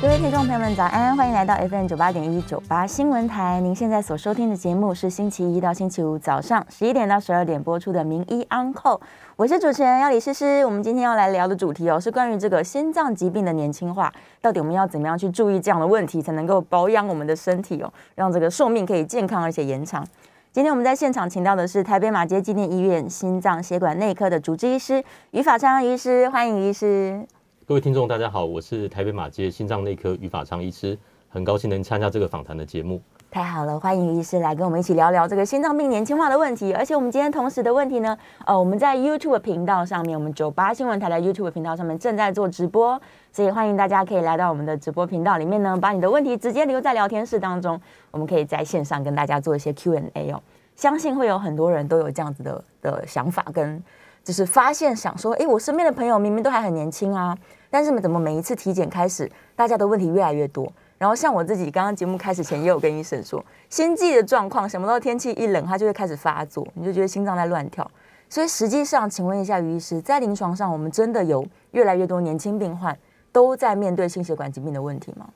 各位听众朋友们，早安！欢迎来到 FM 九八点一九八新闻台。您现在所收听的节目是星期一到星期五早上十一点到十二点播出的《名医安后》，我是主持人要李诗诗。我们今天要来聊的主题哦，是关于这个心脏疾病的年轻化，到底我们要怎么样去注意这样的问题，才能够保养我们的身体哦，让这个寿命可以健康而且延长。今天我们在现场请到的是台北马街纪念医院心脏血管内科的主治医师于法昌医师，欢迎医师。各位听众，大家好，我是台北马街心脏内科于法昌医师，很高兴能参加这个访谈的节目。太好了，欢迎医师来跟我们一起聊聊这个心脏病年轻化的问题。而且我们今天同时的问题呢，呃，我们在 YouTube 频道上面，我们九八新闻台的 YouTube 频道上面正在做直播，所以欢迎大家可以来到我们的直播频道里面呢，把你的问题直接留在聊天室当中，我们可以在线上跟大家做一些 Q&A 哦。相信会有很多人都有这样子的的想法，跟就是发现想说，哎，我身边的朋友明明都还很年轻啊。但是怎么每一次体检开始，大家的问题越来越多？然后像我自己刚刚节目开始前也有跟医生说，心悸的状况，想不到天气一冷，它就会开始发作，你就觉得心脏在乱跳。所以实际上，请问一下于医师，在临床上，我们真的有越来越多年轻病患都在面对心血管疾病的问题吗？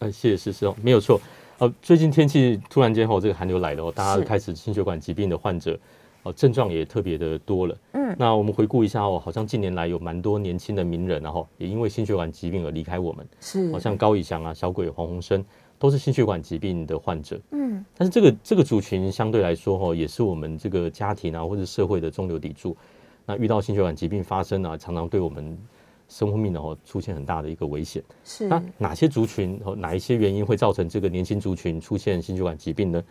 呃，谢谢师师哦，没有错。呃，最近天气突然间后，这个寒流来了哦，大家开始心血管疾病的患者。哦，症状也特别的多了。嗯，那我们回顾一下哦，好像近年来有蛮多年轻的名人，然后也因为心血管疾病而离开我们。是，好像高以翔啊、小鬼、黄鸿升都是心血管疾病的患者。嗯，但是这个这个族群相对来说哦，也是我们这个家庭啊或者社会的中流砥柱。那遇到心血管疾病发生啊，常常对我们生命哦出现很大的一个危险。是，那哪些族群和哪一些原因会造成这个年轻族群出现心血管疾病呢？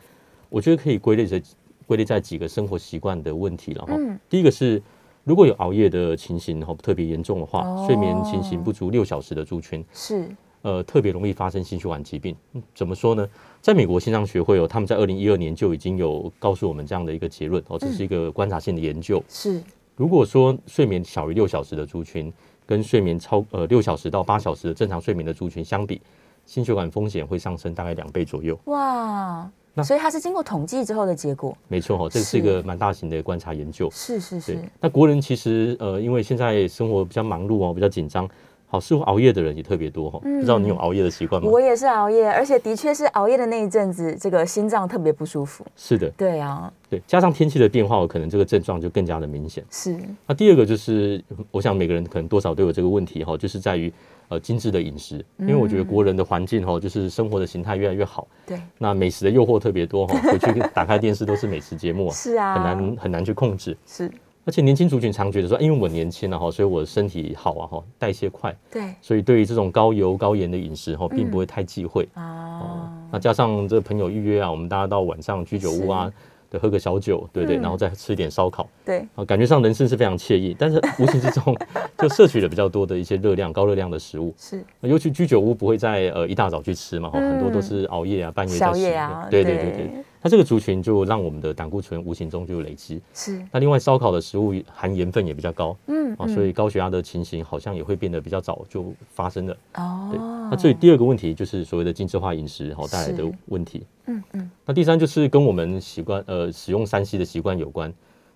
我觉得可以归类成。归类在几个生活习惯的问题了哈。第一个是，如果有熬夜的情形哈，特别严重的话，睡眠情形不足六小时的族群是呃特别容易发生心血管疾病。怎么说呢？在美国心脏学会哦，他们在二零一二年就已经有告诉我们这样的一个结论哦，这是一个观察性的研究。是如果说睡眠小于六小时的族群，跟睡眠超呃六小时到八小时的正常睡眠的族群相比，心血管风险会上升大概两倍左右。哇！那所以它是经过统计之后的结果，没错哈，这是一个蛮大型的观察研究。是是是。那国人其实呃，因为现在生活比较忙碌哦，比较紧张，好，似乎熬夜的人也特别多哈。不知道你有熬夜的习惯吗？我也是熬夜，而且的确是熬夜的那一阵子，这个心脏特别不舒服。是的。对啊。对，加上天气的变化，我可能这个症状就更加的明显。是。那第二个就是，我想每个人可能多少都有这个问题哈，就是在于。呃，精致的饮食，因为我觉得国人的环境哈，就是生活的形态越来越好。对，那美食的诱惑特别多哈，回去打开电视都是美食节目啊，是啊，很难很难去控制。是，而且年轻族群常觉得说，因为我年轻了哈，所以我身体好啊哈，代谢快。对，所以对于这种高油高盐的饮食哈，并不会太忌讳。啊，那加上这个朋友预约啊，我们大家到晚上居酒屋啊。对，喝个小酒，对对，然后再吃一点烧烤，对，啊，感觉上人生是非常惬意，但是无形之中 就摄取了比较多的一些热量、高热量的食物。是，尤其居酒屋不会在呃一大早去吃嘛，很多都是熬夜啊、半夜在吃。对对对对。那这个族群就让我们的胆固醇无形中就累积。是。那另外烧烤的食物含盐分也比较高，嗯啊，所以高血压的情形好像也会变得比较早就发生了。哦。对。那这第二个问题就是所谓的精致化饮食好带来的问题。嗯嗯。那第三就是跟我们习惯呃使用三 C 的习惯有关。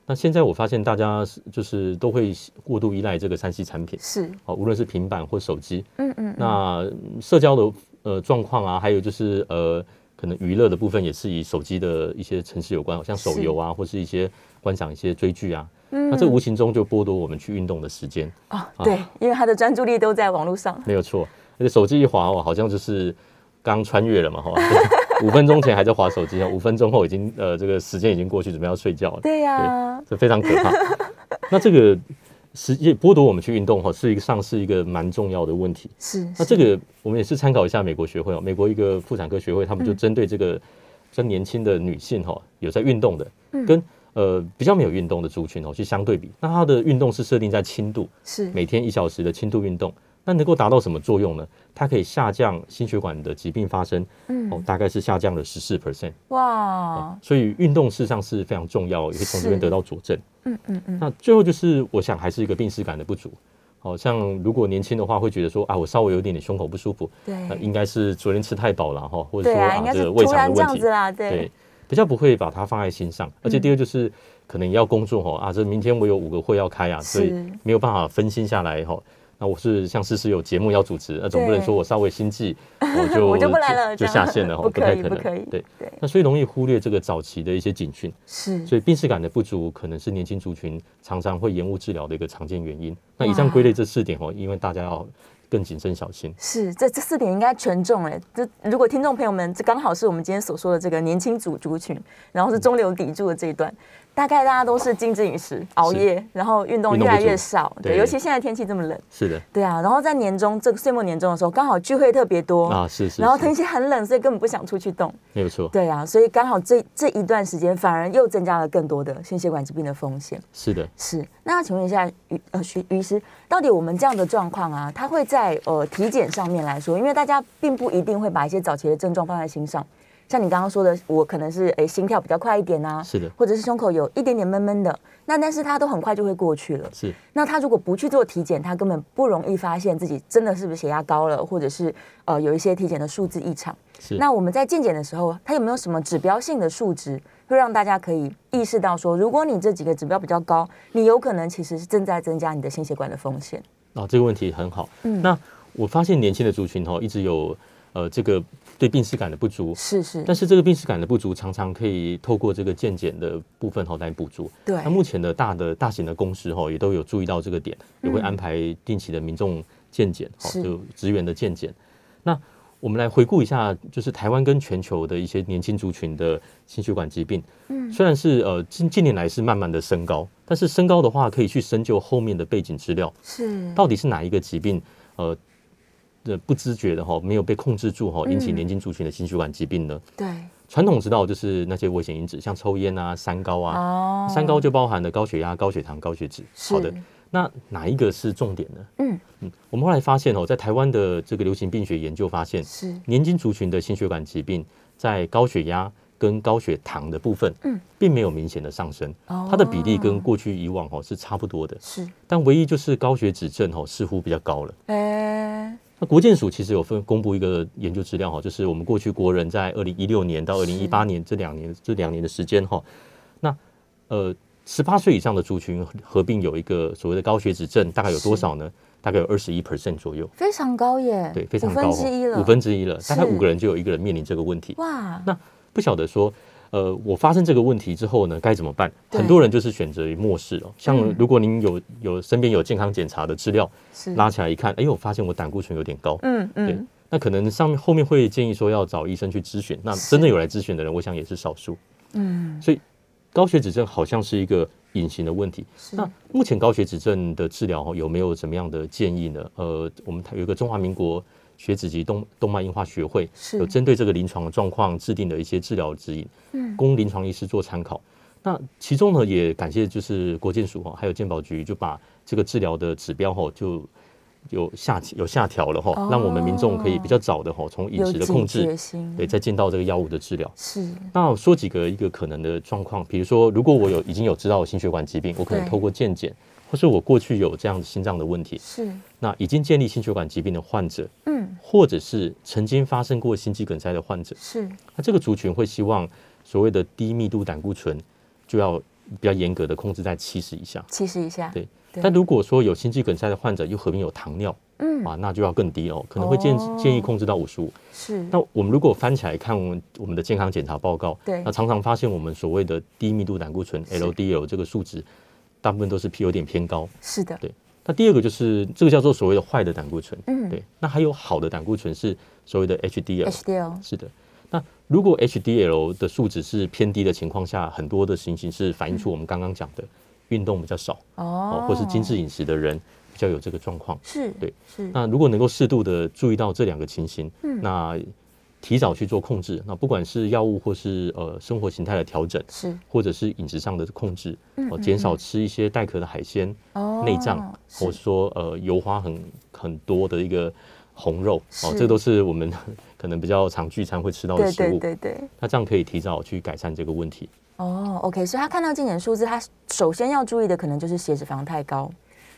那现在我发现大家就是都会过度依赖这个三 C 产品。是。哦，无论是平板或手机。嗯嗯。那社交的呃状况啊，还有就是呃。可能娱乐的部分也是以手机的一些城市有关，像手游啊，或是一些观赏一些追剧啊，那这无形中就剥夺我们去运动的时间啊。对，因为他的专注力都在网络上。没有错，而且手机一滑哦，好像就是刚穿越了嘛，哈，五分钟前还在滑手机，五分钟后已经呃这个时间已经过去，准备要睡觉了。对呀，这非常可怕。那这个。实际剥夺我们去运动哈，是一个上是一个蛮重要的问题。是，那这个我们也是参考一下美国学会哦，美国一个妇产科学会，他们就针对这个真年轻的女性哈，有在运动的，跟呃比较没有运动的族群哦去相对比，那它的运动是设定在轻度，是每天一小时的轻度运动。那能够达到什么作用呢？它可以下降心血管的疾病发生，嗯，哦，大概是下降了十四 percent，哇！所以运动事实上是非常重要，也可以从这边得到佐证。嗯嗯嗯。那最后就是，我想还是一个病史感的不足。好像如果年轻的话，会觉得说啊，我稍微有点点胸口不舒服，对，应该是昨天吃太饱了哈，或者说啊这个胃肠的问题啦，对。比较不会把它放在心上。而且第二就是可能要工作哈啊，这明天我有五个会要开啊，所以没有办法分心下来哈。那我是像思思有节目要主持，那总不能说我稍微心悸我 就我就不来了，就下线了，不太可能。对对，那所以容易忽略这个早期的一些警讯，是，所以病视感的不足可能是年轻族群常常会延误治疗的一个常见原因。那以上归类这四点哦，因为大家要。更谨慎小心是这这四点应该全中哎，这如果听众朋友们这刚好是我们今天所说的这个年轻族族群，然后是中流砥柱的这一段。大概大家都是精致饮食、熬夜，然后运动越来越少。对，尤其现在天气这么冷。是的。对啊，然后在年终这个岁末年终的时候，刚好聚会特别多啊，是是。然后天气很冷，所以根本不想出去动。没有错。对啊，所以刚好这这一段时间，反而又增加了更多的心血管疾病的风险。是的。是。那要请问一下于呃徐于医师，到底我们这样的状况啊，他会在呃体检上面来说，因为大家并不一定会把一些早期的症状放在心上。像你刚刚说的，我可能是诶心跳比较快一点啊，是的，或者是胸口有一点点闷闷的，那但是他都很快就会过去了。是，那他如果不去做体检，他根本不容易发现自己真的是不是血压高了，或者是呃有一些体检的数字异常。是，那我们在健检的时候，他有没有什么指标性的数值，会让大家可以意识到说，如果你这几个指标比较高，你有可能其实是正在增加你的心血管的风险。啊，这个问题很好。嗯，那我发现年轻的族群哦，一直有呃这个。对病史感的不足是是，但是这个病史感的不足常常可以透过这个健检的部分哈来补足。对，那目前的大的大型的公司哈也都有注意到这个点，也会安排定期的民众健检，好就职员的健检。那我们来回顾一下，就是台湾跟全球的一些年轻族群的心血管疾病。嗯，虽然是呃近近年来是慢慢的升高，但是升高的话可以去深究后面的背景资料，是到底是哪一个疾病呃。的不自觉的哈，没有被控制住哈，引起年轻族群的心血管疾病呢？对，传统知道就是那些危险因子，像抽烟啊、三高啊。哦。三高就包含了高血压、高血糖、高血脂。好的，那哪一个是重点呢？嗯嗯，我们后来发现哦，在台湾的这个流行病学研究发现，是年轻族群的心血管疾病在高血压跟高血糖的部分，嗯，并没有明显的上升。哦。它的比例跟过去以往哦是差不多的。是。但唯一就是高血脂症哦似乎比较高了。哎。那国健署其实有分公布一个研究资料哈，就是我们过去国人在二零一六年到二零一八年这两年这两年的时间哈，那呃十八岁以上的族群合并有一个所谓的高血脂症，大概有多少呢？大概有二十一 percent 左右，非常高耶，对，非常高，五分之一了，五分之一了，大概五个人就有一个人面临这个问题。哇，那不晓得说。呃，我发生这个问题之后呢，该怎么办？很多人就是选择于漠视哦。像如果您有有身边有健康检查的资料，拉起来一看，哎，我发现我胆固醇有点高。嗯嗯，对，那可能上面后面会建议说要找医生去咨询。那真的有来咨询的人，我想也是少数。嗯，所以高血脂症好像是一个隐形的问题。那目前高血脂症的治疗有没有什么样的建议呢？呃，我们有一个中华民国。血脂及动动脉硬化学会有针对这个临床的状况制定的一些治疗指引，嗯，供临床医师做参考。那其中呢，也感谢就是国健署哈，还有健保局就把这个治疗的指标哈，就有下有下调了哈，让我们民众可以比较早的哈，从饮食的控制，对，再进到这个药物的治疗。是。那说几个一个可能的状况，比如说，如果我有已经有知道心血管疾病，我可能透过健检。或是我过去有这样心脏的问题，是那已经建立心血管疾病的患者，嗯，或者是曾经发生过心肌梗塞的患者，是那这个族群会希望所谓的低密度胆固醇就要比较严格的控制在七十以下，七十以下，对。但如果说有心肌梗塞的患者又合并有糖尿，嗯啊，那就要更低哦，可能会建建议控制到五十五。是那我们如果翻起来看我们我们的健康检查报告，对，那常常发现我们所谓的低密度胆固醇 LDL 这个数值。大部分都是 P 有点偏高，是的，对。那第二个就是这个叫做所谓的坏的胆固醇，嗯，对。那还有好的胆固醇是所谓的 HDL，HDL 是的。那如果 HDL 的数值是偏低的情况下，很多的情形是反映出我们刚刚讲的运动比较少哦，或是精致饮食的人比较有这个状况，是对，是。那如果能够适度的注意到这两个情形，嗯，那。提早去做控制，那不管是药物或是呃生活形态的调整，是或者是饮食上的控制，哦，减少吃一些带壳的海鲜、内脏，或者说呃油花很很多的一个红肉，哦，这都是我们 可能比较常聚餐会吃到的食物，对对对。那这样可以提早去改善这个问题。哦，OK，所以他看到健检数字，他首先要注意的可能就是血脂肪太高。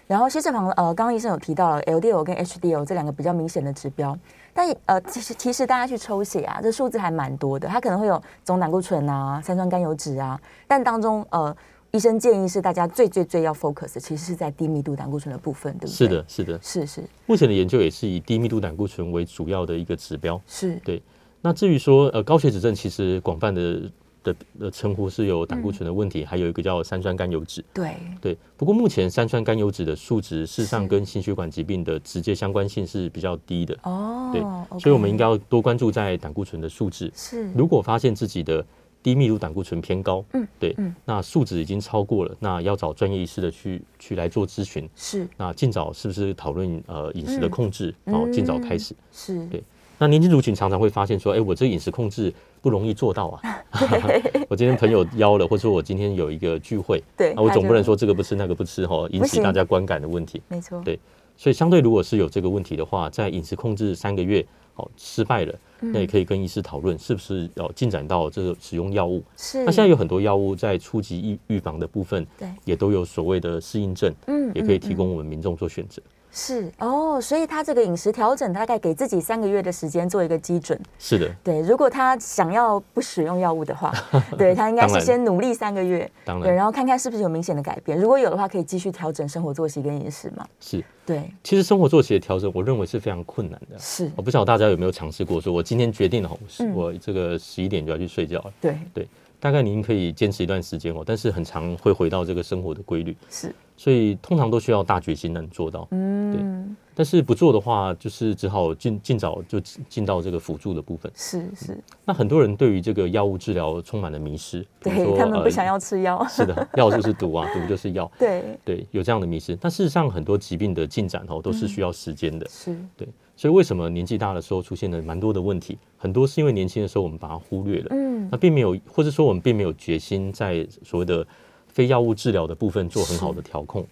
然后血脂肪，呃，刚刚医生有提到了 LDL 跟 HDL 这两个比较明显的指标，但呃，其实其实大家去抽血啊，这数字还蛮多的，它可能会有总胆固醇啊、三酸甘油脂啊，但当中呃。医生建议是大家最最最要 focus，其实是在低密度胆固醇的部分，对不对？是的，是的，是是。目前的研究也是以低密度胆固醇为主要的一个指标。是对。那至于说呃高血脂症，其实广泛的的的称呼是有胆固醇的问题，还有一个叫三酸甘油脂。对对。不过目前三酸甘油脂的数值事实上跟心血管疾病的直接相关性是比较低的。哦。对。所以我们应该要多关注在胆固醇的数值。是。如果发现自己的低密度胆固醇偏高，嗯，对，嗯，那数值已经超过了，那要找专业医师的去去来做咨询，是，那尽早是不是讨论呃饮食的控制，然后尽早开始，是对。那年轻族群常常会发现说，哎，我这饮食控制不容易做到啊，我今天朋友邀了，或者说我今天有一个聚会，对，那我总不能说这个不吃那个不吃哈，引起大家观感的问题，没错，对。所以相对如果是有这个问题的话，在饮食控制三个月。哦，失败了，那也可以跟医师讨论是不是要进展到这个使用药物。是，那现在有很多药物在初级预预防的部分，对，也都有所谓的适应症，嗯，也可以提供我们民众做选择。是哦，所以他这个饮食调整大概给自己三个月的时间做一个基准。是的，对。如果他想要不使用药物的话，对他应该是先努力三个月，当然，对，然后看看是不是有明显的改变。如果有的话，可以继续调整生活作息跟饮食嘛。是，对。其实生活作息的调整，我认为是非常困难的。是，我不知道大家有没有尝试过，说我今天决定了，我这个十一点就要去睡觉了。对对，大概您可以坚持一段时间哦，但是很长会回到这个生活的规律。是，所以通常都需要大决心能做到。嗯，对。但是不做的话，就是只好尽尽早就进到这个辅助的部分。是是。那很多人对于这个药物治疗充满了迷失，对他们不想要吃药。是的，药就是毒啊，毒就是药。对对，有这样的迷失。但事实上，很多疾病的进展哦，都是需要时间的。是。对，所以为什么年纪大的时候出现了蛮多的问题？很多是因为年轻的时候我们把它忽略了。嗯。那并没有，或者说我们并没有决心在所谓的非药物治疗的部分做很好的调控。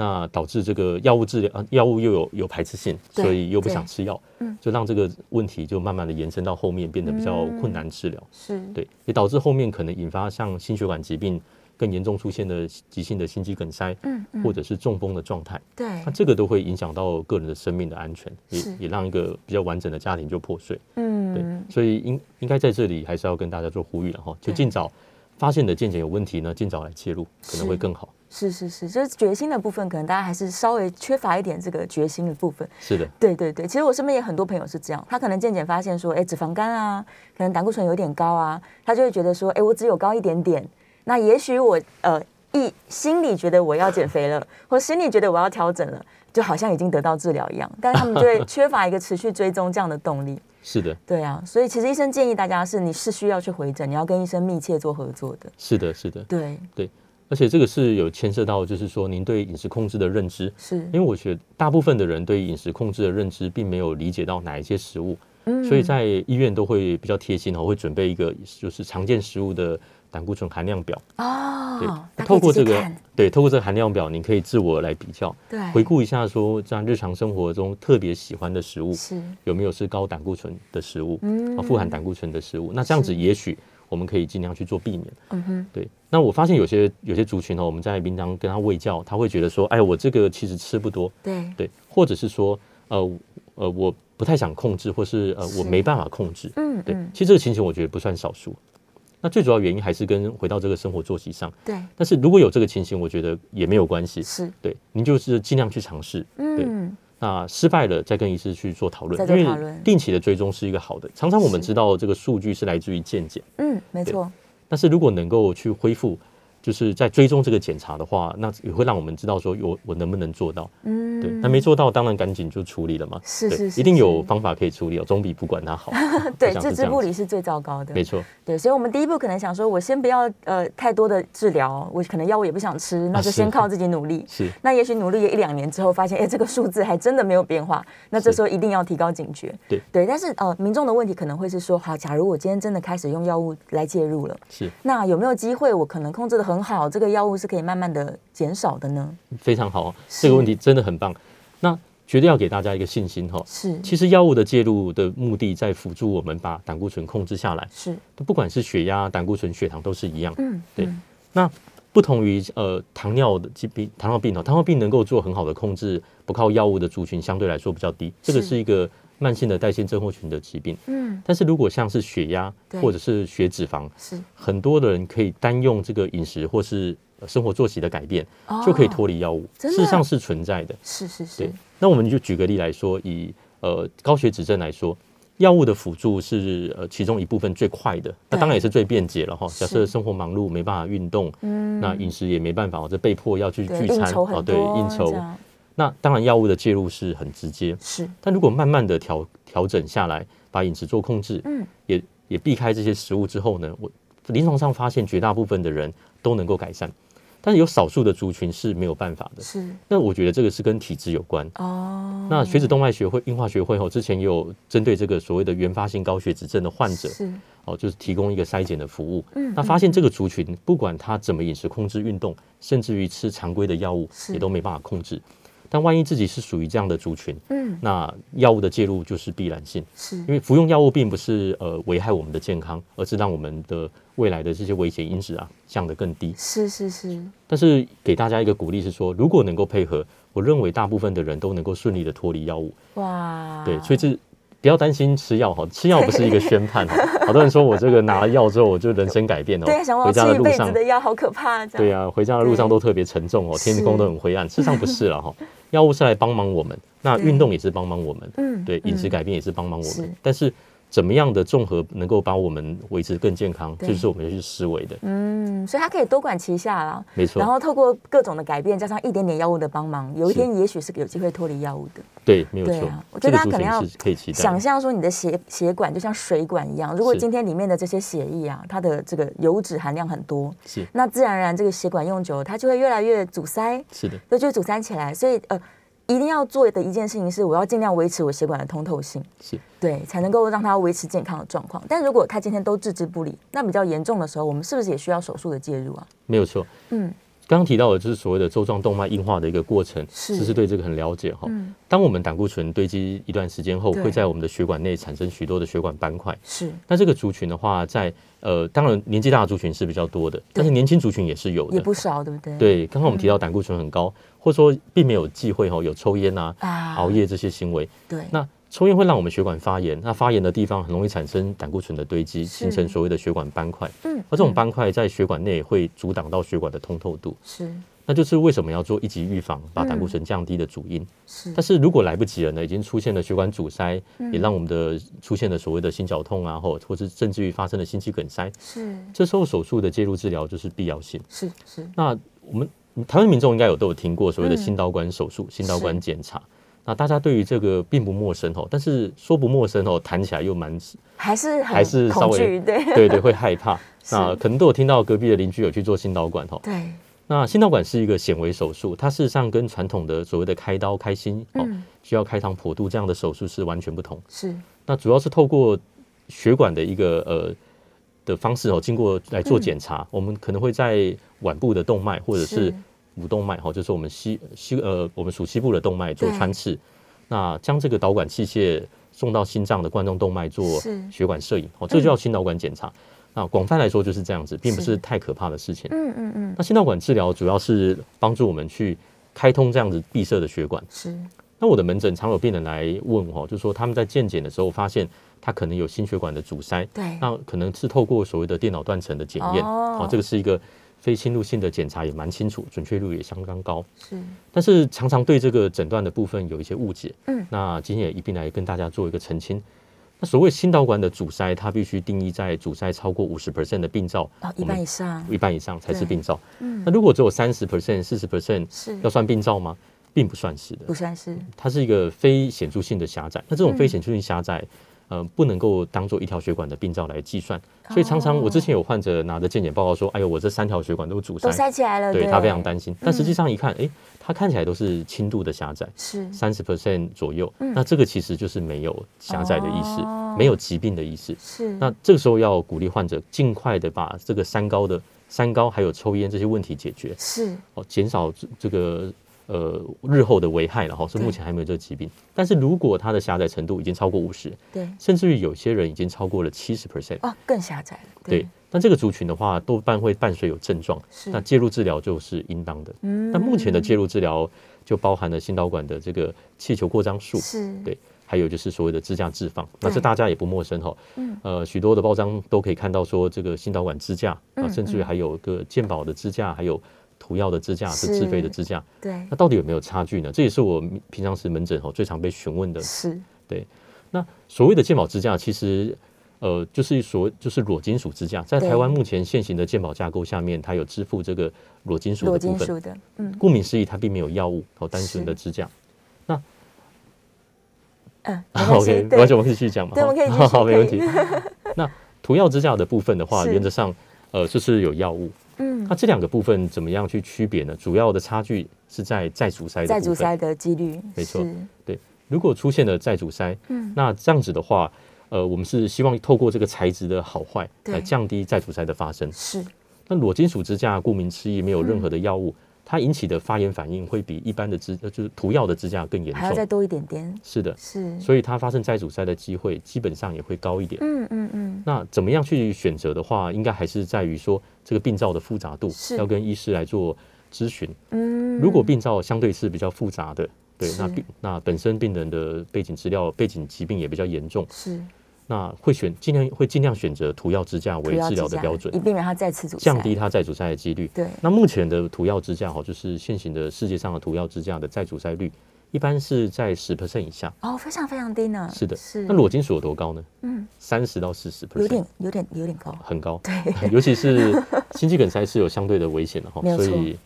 那导致这个药物治疗啊，药物又有有排斥性，所以又不想吃药，嗯，就让这个问题就慢慢的延伸到后面，变得比较困难治疗，是对，也导致后面可能引发像心血管疾病更严重出现的急性的心肌梗塞，嗯，或者是中风的状态，对，那这个都会影响到个人的生命的安全，也也让一个比较完整的家庭就破碎，嗯，对，所以应应该在这里还是要跟大家做呼吁了哈，就尽早发现的健检有问题呢，尽早来介入，可能会更好。是是是，就是决心的部分，可能大家还是稍微缺乏一点这个决心的部分。是的，对对对。其实我身边也很多朋友是这样，他可能渐渐发现说，哎，脂肪肝啊，可能胆固醇有点高啊，他就会觉得说，哎，我只有高一点点，那也许我呃一心里觉得我要减肥了，或心里觉得我要调整了，就好像已经得到治疗一样，但是他们就会 缺乏一个持续追踪这样的动力。是的，对啊，所以其实医生建议大家是，你是需要去回诊，你要跟医生密切做合作的。是的，是的，对对。而且这个是有牵涉到，就是说您对饮食控制的认知，是因为我觉得大部分的人对饮食控制的认知，并没有理解到哪一些食物，嗯，所以在医院都会比较贴心哦，会准备一个就是常见食物的胆固醇含量表哦，对，透过这个对，透过这个含量表，你可以自我来比较，对，回顾一下说在日常生活中特别喜欢的食物是有没有是高胆固醇的食物，嗯，富含胆固醇的食物，那这样子也许。我们可以尽量去做避免。嗯哼，对。那我发现有些有些族群呢，我们在平常跟他喂教，他会觉得说，哎，我这个其实吃不多。对对，或者是说，呃呃，我不太想控制，或是呃，我没办法控制。嗯，对。其实这个情形我觉得不算少数。那最主要原因还是跟回到这个生活作息上。对。但是如果有这个情形，我觉得也没有关系。是。对，您就是尽量去尝试。嗯。那失败了，再跟医师去做讨论，因为定期的追踪是一个好的。常常我们知道这个数据是来自于健检，嗯，没错。但是如果能够去恢复。就是在追踪这个检查的话，那也会让我们知道说，我我能不能做到？嗯，对，那没做到，当然赶紧就处理了嘛。是是是，一定有方法可以处理哦，总比不管它好。对，置之不理是最糟糕的。没错。对，所以我们第一步可能想说，我先不要呃太多的治疗，我可能药物也不想吃，那就先靠 自己努力。是。那也许努力一两年之后，发现哎这个数字还真的没有变化，那这时候一定要提高警觉。对对，但是呃民众的问题可能会是说，好，假如我今天真的开始用药物来介入了，是。那有没有机会我可能控制的很好，这个药物？是可以慢慢的减少的呢，非常好，这个问题真的很棒。那绝对要给大家一个信心哈，是，其实药物的介入的目的在辅助我们把胆固醇控制下来，是，不管是血压、胆固醇、血糖都是一样，嗯，对。那不同于呃糖尿的疾病，糖尿病哦，糖尿病能够做很好的控制，不靠药物的族群相对来说比较低。这个是一个慢性的代谢症候群的疾病。嗯，但是如果像是血压或者是血脂肪，是很多的人可以单用这个饮食或是生活作息的改变，就可以脱离药物。事实上是存在的。是是是。那我们就举个例来说，以呃高血脂症来说。药物的辅助是呃其中一部分最快的，那当然也是最便捷了哈。假设生活忙碌没办法运动，嗯，那饮食也没办法，或者被迫要去聚餐哦，对，应酬。那当然药物的介入是很直接，是。但如果慢慢的调调整下来，把饮食做控制，嗯，也也避开这些食物之后呢，我临床上发现绝大部分的人都能够改善。但是有少数的族群是没有办法的，是。那我觉得这个是跟体质有关哦。那血脂动脉学会、硬化学会后，之前也有针对这个所谓的原发性高血脂症的患者，是哦，就是提供一个筛检的服务。嗯，那发现这个族群不管他怎么饮食控制、运动，甚至于吃常规的药物，也都没办法控制。但万一自己是属于这样的族群，嗯，那药物的介入就是必然性，是因为服用药物并不是呃危害我们的健康，而是让我们的未来的这些危险因子啊降得更低。是是是。但是给大家一个鼓励是说，如果能够配合，我认为大部分的人都能够顺利的脱离药物。哇，对，所以这。不要担心吃药哈，吃药不是一个宣判。好多人说我这个拿了药之后，我就人生改变哦。对，想回家的路上的药好可怕。对啊，回家的路上都特别沉重哦，天空都很灰暗。事实上不是了哈，药物是来帮忙我们，那运动也是帮忙我们，嗯，对，饮食改变也是帮忙我们，但是。怎么样的综合能够把我们维持更健康，这就是我们要去思维的。嗯，所以它可以多管齐下啦。没错。然后透过各种的改变，加上一点点药物的帮忙，有一天也许是有机会脱离药物的。对，没有错。我觉得大家可能要可以期待想象说，你的血血管就像水管一样，如果今天里面的这些血液啊，它的这个油脂含量很多，是，那自然而然这个血管用久了，它就会越来越阻塞。是的，那就阻塞起来。所以呃。一定要做的一件事情是，我要尽量维持我血管的通透性，是对，才能够让它维持健康的状况。但如果他今天都置之不理，那比较严重的时候，我们是不是也需要手术的介入啊？没有错，嗯。刚刚提到的就是所谓的周状动脉硬化的一个过程，是是对这个很了解哈。当我们胆固醇堆积一段时间后，会在我们的血管内产生许多的血管斑块。是，那这个族群的话，在呃，当然年纪大的族群是比较多的，但是年轻族群也是有的，也不少，对不对？对，刚刚我们提到胆固醇很高，或者说并没有忌讳哈，有抽烟啊、熬夜这些行为。对，那。抽烟会让我们血管发炎，那发炎的地方很容易产生胆固醇的堆积，形成所谓的血管斑块。嗯，而这种斑块在血管内会阻挡到血管的通透度。是，那就是为什么要做一级预防，把胆固醇降低的主因。是，但是如果来不及了呢？已经出现了血管阻塞，也让我们的出现了所谓的心绞痛啊，或或是甚至于发生了心肌梗塞。是，这时候手术的介入治疗就是必要性。是是。那我们台湾民众应该有都有听过所谓的心导管手术、心导管检查。那大家对于这个并不陌生哦，但是说不陌生哦，谈起来又蛮还是还是稍微对对对会害怕。那可能都有听到隔壁的邻居有去做心导管哦。对。那心导管是一个显微手术，它事实上跟传统的所谓的开刀开心哦，需要开膛破肚这样的手术是完全不同。是。那主要是透过血管的一个呃的方式哦，经过来做检查，我们可能会在腕部的动脉或者是。股动脉哈，就是我们膝膝呃，我们属膝部的动脉做穿刺，那将这个导管器械送到心脏的冠状动脉做血管摄影，哦，这就叫心导管检查。那广泛来说就是这样子，并不是太可怕的事情。嗯嗯嗯。那心导管治疗主要是帮助我们去开通这样子闭塞的血管。是。那我的门诊常有病人来问哦，就说他们在健检的时候发现他可能有心血管的阻塞。对。那可能是透过所谓的电脑断层的检验，哦，这个是一个。非侵入性的检查也蛮清楚，准确率也相当高。是，但是常常对这个诊断的部分有一些误解。嗯，那今天也一并来跟大家做一个澄清。那所谓心导管的阻塞，它必须定义在阻塞超过五十 percent 的病灶，哦，一半以上，一半以上才是病灶。嗯，那如果只有三十 percent、四十 percent，是要算病灶吗？并不算是的，不算是。它是一个非显著性的狭窄。那这种非显著性狭窄。呃，不能够当做一条血管的病灶来计算，所以常常我之前有患者拿着健检报告说：“哎呦，我这三条血管都阻塞，都塞起来了。”对他非常担心，但实际上一看，哎，他看起来都是轻度的狭窄，是。三十 percent 左右。那这个其实就是没有狭窄的意思，没有疾病的意思。是。那这个时候要鼓励患者尽快的把这个三高的三高还有抽烟这些问题解决，是。哦，减少这个呃日后的危害了哈，是目前还没有这个疾病。但是如果它的狭窄程度已经超过五十，对，甚至于有些人已经超过了七十 percent，啊，更狭窄了。对，那这个族群的话，多半会伴随有症状，是那介入治疗就是应当的。嗯那目前的介入治疗就包含了心导管的这个气球扩张术，是，对，还有就是所谓的支架置放，那对这大家也不陌生哈。嗯呃，许多的报章都可以看到说这个心导管支架啊，嗯甚至于还有个健保的支架，还有涂药的支架，是自费的支架。对，那到底有没有差距呢？这也是我平常时门诊哦最常被询问的。是，那所谓的健保支架，其实呃就是所就是裸金属支架，在台湾目前现行的健保架构下面，它有支付这个裸金属的部分。的，嗯顾名思义，它并没有药物哦，单纯的支架。嗯，没关系 OK，对完全我们可以继续讲嘛？对，我们可以继续好，没问题。那涂药支架的部分的话，原则上呃就是有药物。嗯。那，这两个部分怎么样去区别呢？主要的差距是在再阻塞的。再阻塞的几率，没错。对如果出现了再阻塞，嗯。那这样子的话，呃，我们是希望透过这个材质的好坏对。来降低再阻塞的发生。是，那裸金属支架顾名思义，没有任嗯。何的药物，它引起的发炎反应会比一般的支呃就是涂药的支架更严重。还要再多一点点，是的，是，所以它发生再阻塞的机会基本上也会高一点。嗯嗯嗯，那怎么样去选择的话，应该还是在于说这个病灶的复杂度要跟医师来做咨询。嗯，如果病灶相对是比较复杂的，对，那病那本身病人的背景资料、背景疾病也比较严重，是那会选尽量会尽量选择涂药支架为治疗的标准。以，避免它再次阻塞，降低它再阻塞的几率。对，那目前的涂药支架哈，就是现行的世界上的涂药支架的再阻塞率，一般是在十 percent 以下。哦，非常非常低呢，是的，是，那裸金属有多高呢？嗯，三十到四十 percent，有点有点有点高，很高。对，尤其是心肌梗塞是有相对的危险的哈所以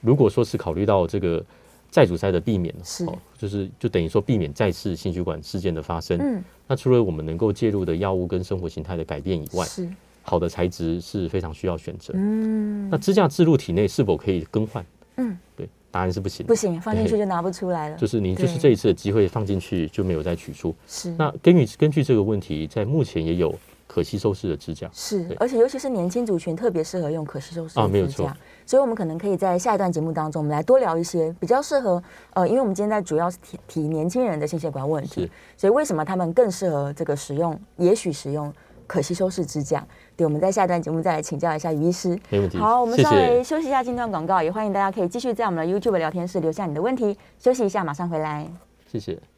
如果说是考虑到这个再阻塞的避免，是哦，就是就等于说避免再次心血管事件的发生。嗯，那除了我们能够介入的药物跟生活形态的改变以外，是，好的材质是非常需要选择。嗯，那支架置入体内是否可以更换？嗯，对，答案是不行不。行，放进去就拿不出来了，就是你就是这一次的机会放进去就没有再取出。是，那根据根据这个问题，在目前也有可吸收式的支架。是，而且尤其是年轻族群特别适合用可吸收式的啊没有错支架，所以我们可能可以在下一段节目当中，我们来多聊一些比较适合呃，因为我们今天在主要是提提年轻人的心血管问题，所以为什么他们更适合这个使用，也许使用可吸收式支架？对，我们在下一段节目再来请教一下于医师。没问题。好，我们谢稍微。休息一下，进段广告，也欢迎大家可以继续在我们的 YouTube 聊天室留下你的问题。休息一下，马上回来。谢谢。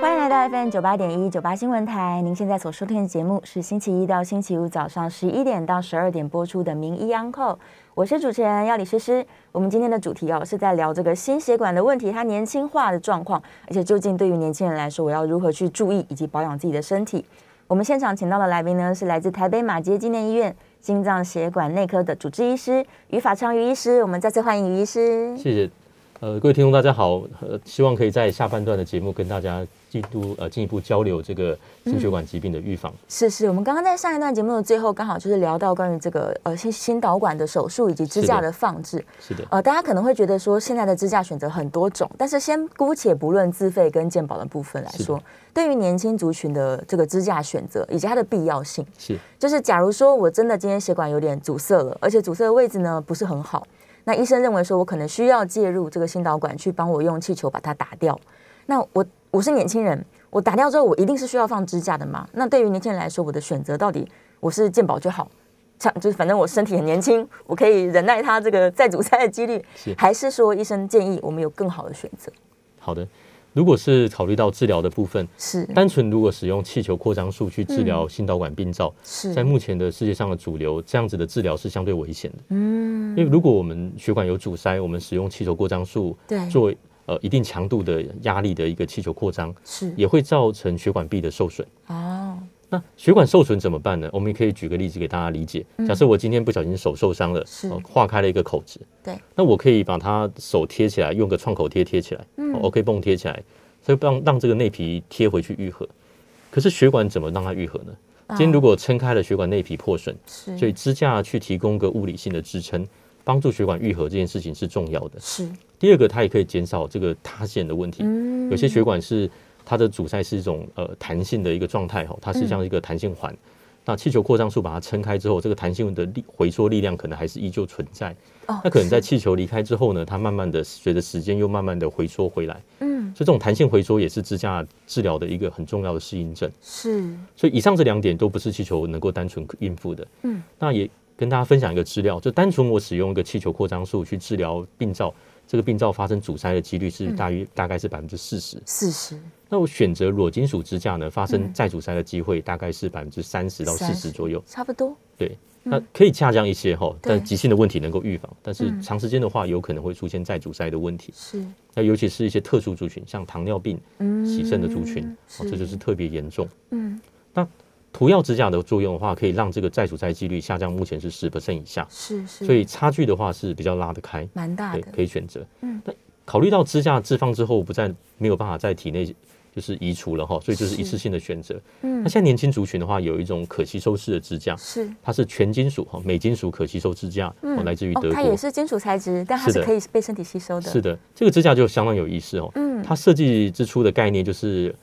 欢迎来到 FM 九八点一九八新闻台。您现在所收听的节目是星期一到星期五早上十一点到十二点播出的《名医央叩》，我是主持人要李诗诗。我们今天的主题哦是在聊这个心血管的问题，它年轻化的状况，而且究竟对于年轻人来说，我要如何去注意以及保养自己的身体？我们现场请到的来宾呢是来自台北马街纪念医院心脏血管内科的主治医师于法昌于医师。我们再次欢迎于医师。谢谢，呃，各位听众大家好，呃，希望可以在下半段的节目跟大家进度呃进一步交流这个心血管疾病的预防。是是，我们刚刚在上一段节目的最后，刚好就是聊到关于这个呃心心导管的手术以及支架的的放置。是的，呃，大家可能会觉得说现在的支架选择很多种，但是先姑且不论自费跟健保的部分来说，对于年轻族群的这个支架选择以及它的必要性，是就是假如说我真的今天血管有点阻塞了，而且阻塞的位置呢不是很好，那医生认为说我可能需要介入这个心导管去帮我用气球把它打掉。那我我是年轻人，我打掉之后我一定是需要放支架的嘛？那对于年轻人来说，我的选择到底我是健保就好，像就是反正我身体很年轻，我可以忍耐它这个再阻塞的几率是，还是说医生建议我们有更好的选择？好的。如果是考虑到治疗的部分，是。单纯如果使用气球扩张术去治疗心导管病灶，是。在目前的世界上的主流，这样子的治疗是相对危险的。嗯。因为如果我们血管有阻塞，我们使用气球扩张术对。做呃一定强度的压力的一个气球扩张，是。也会造成血管壁的受损。哦那血管受损怎么办呢？我们也可以举个例子给大家理解。假设我今天不小心手受伤了，嗯是哦划开了一个口子，对，那我可以把它手贴起来，用个创口贴贴起来、嗯哦 OK 绷贴起来，所以让让这个内皮贴回去愈合。可是血管怎么让它愈合呢？啊今天如果撑开了血管内皮破损，是所以支架去提供个物理性的支撑，帮助血管愈合这件事情是重要的。是第二个，它也可以减少这个塌陷的问题。嗯有些血管是它的阻塞是一种呃弹性的一个状态哈，它是像一个弹性环。那气球扩张术把它撑开之后，这个弹性的力回缩力量可能还是依旧存在。那可能在气球离开之后呢，它慢慢的随着时间又慢慢的回缩回来。嗯，所以这种弹性回缩也是支架治疗的一个很重要的适应症。是，所以以上这两点都不是气球能够单纯应付的。嗯，那也跟大家分享一个资料，就单纯我使用一个气球扩张术去治疗病灶。这个病灶发生阻塞的几率是大约大概是百分之四十。四十。那我选择裸金属支架呢，发生再阻塞的机会大概是百分之三十到四十左右。差不多。对，那可以下降一些哈，但急性的问题能够预防，但是长时间的话，有可能会出现再阻塞的问题。是。那尤其是一些特殊族群，像糖尿病、洗肾的族群，哦，这就是特别严重。嗯。那。涂药支架的作用的话，可以让这个再阻塞几率下降，目前是十 percent 以下，是是，所以差距的话是比较拉得开，蛮大的，可以选择。嗯，那考虑到支架置放之后不再没有办法在体内就是移除了哈，所以就是一次性的选择。嗯，那现在年轻族群的话，有一种可吸收式的支架，是它是全金属哈，镁金属可吸收支架，嗯，来自于德国，它也是金属材质，但它是可以被身体吸收的。是的，这个支架就相当有意思哦。嗯，它设计之初的概念就是。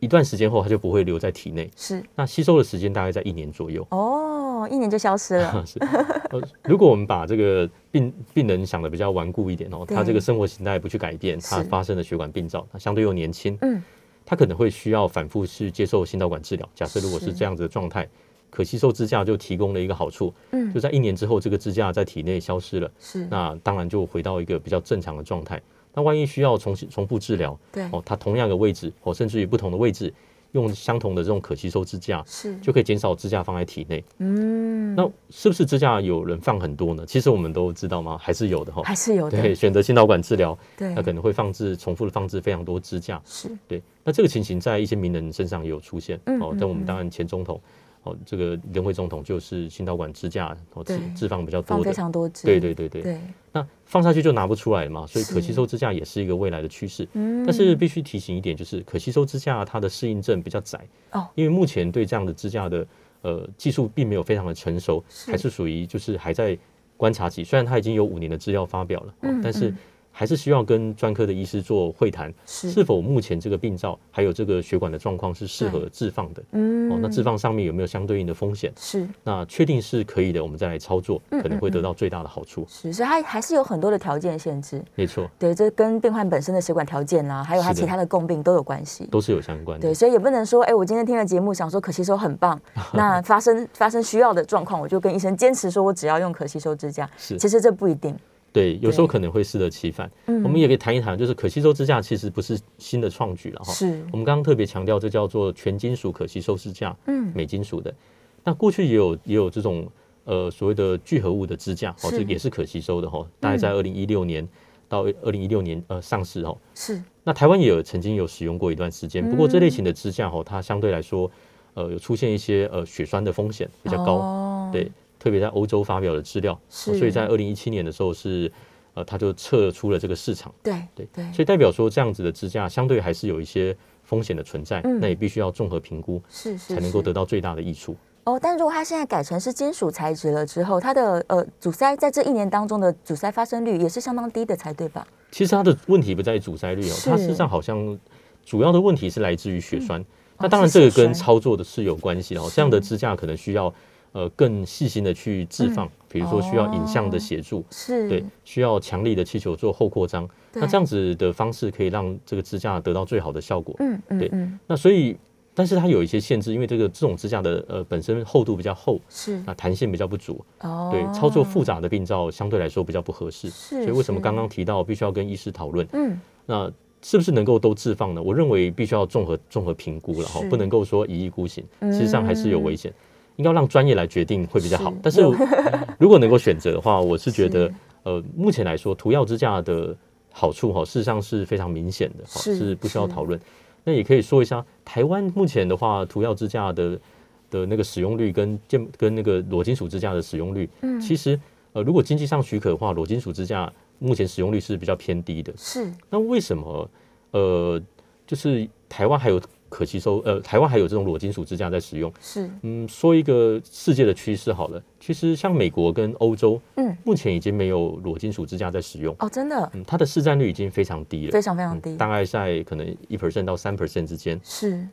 一段时间后，它就不会留在体内。是，那吸收的时间大概在一年左右。哦，一年就消失了。是。如果我们把这个病病人想的比较顽固一点哦，他这个生活形态不去改变，他发生的血管病灶，他相对又年轻，嗯，他可能会需要反复去接受心导管治疗。假设如果是这样子的状态，可吸收支架就提供了一个好处，嗯，就在一年之后，这个支架在体内消失了，是，那当然就回到一个比较正常的状态。那万一需要重新重复治疗，对哦，它同样的位置哦，甚至于不同的位置，用相同的这种可吸收支架，是就可以减少支架放在体内。嗯，那是不是支架有人放很多呢？其实我们都知道吗？还是有的哈，还是有的。对，选择心导管治疗，对，那可能会放置重复的放置非常多支架。是对，那这个情形在一些名人身上也有出现。哦，但我们当然前总统。哦，这个联会总统就是心导管支架，哦，置置放比较多的，非常多支，对对对对。那放下去就拿不出来了嘛，所以可吸收支架也是一个未来的趋势。嗯，但是必须提醒一点，就是可吸收支架它的适应症比较窄哦，因为目前对这样的支架的呃技术并没有非常的成熟，还是属于就是还在观察期。虽然它已经有五年的资料发表了，嗯，但是。还是需要跟专科的医师做会谈，是否目前这个病灶还有这个血管的状况是适合置放的？嗯，哦，那置放上面有没有相对应的风险？是，那确定是可以的，我们再来操作，可能会得到最大的好处。是，所以它还是有很多的条件限制。没错，对，这跟病患本身的血管条件啦，还有他其他的共病都有关系，都是有相关的。对，所以也不能说，哎，我今天听了节目，想说可吸收很棒，那发生发生需要的状况，我就跟医生坚持说我只要用可吸收支架。是，其实这不一定。对，有时候可能会适得其反。嗯，我们也可以谈一谈，就是可吸收支架其实不是新的创举了哈。是，我们刚刚特别强调，这叫做全金属可吸收支架，嗯，镁金属的。那过去也有也有这种呃所谓的聚合物的支架，哦，这也是可吸收的哈。大概在二零一六年到二零一六年呃上市哦。是。那台湾也有曾经有使用过一段时间，不过这类型的支架哈，它相对来说呃有出现一些呃血栓的风险比较高，对。特别在欧洲发表的资料，所以在二零一七年的时候是，呃，他就撤出了这个市场。对对对，所以代表说这样子的支架相对还是有一些风险的存在，那也必须要综合评估，是是，才能够得到最大的益处。哦，但如果它现在改成是金属材质了之后，它的呃阻塞在这一年当中的阻塞发生率也是相当低的才对吧？其实它的问题不在于阻塞率哦，它事实上好像主要的问题是来自于血栓。那当然这个跟操作的是有关系的哦，这样的支架可能需要。呃，更细心的去置放，比如说需要影像的协助，是对，需要强力的气球做后扩张，那这样子的方式可以让这个支架得到最好的效果。嗯嗯，对。那所以，但是它有一些限制，因为这个这种支架的呃本身厚度比较厚，是那弹性比较不足，哦，对，操作复杂的病灶相对来说比较不合适。是，所以为什么刚刚提到必须要跟医师讨论？嗯，那是不是能够都置放呢？我认为必须要综合综合评估了哈，不能够说一意孤行，实际上还是有危险。应该让专业来决定会比较好，但是 如果能够选择的话，我是觉得，呃，目前来说，涂药支架的好处哈，事实上是非常明显的，是不需要讨论。那也可以说一下，台湾目前的话，涂药支架的的那个使用率跟建跟那个裸金属支架的使用率，嗯，其实呃，如果经济上许可的话，裸金属支架目前使用率是比较偏低的。是，那为什么？呃，就是台湾还有。可吸收，呃，台湾还有这种裸金属支架在使用。是，嗯，说一个世界的趋势好了，其实像美国跟欧洲，嗯，目前已经没有裸金属支架在使用。哦，真的？嗯，它的市占率已经非常低了，非常非常低，大概在可能一 percent 到三 percent 之间。是，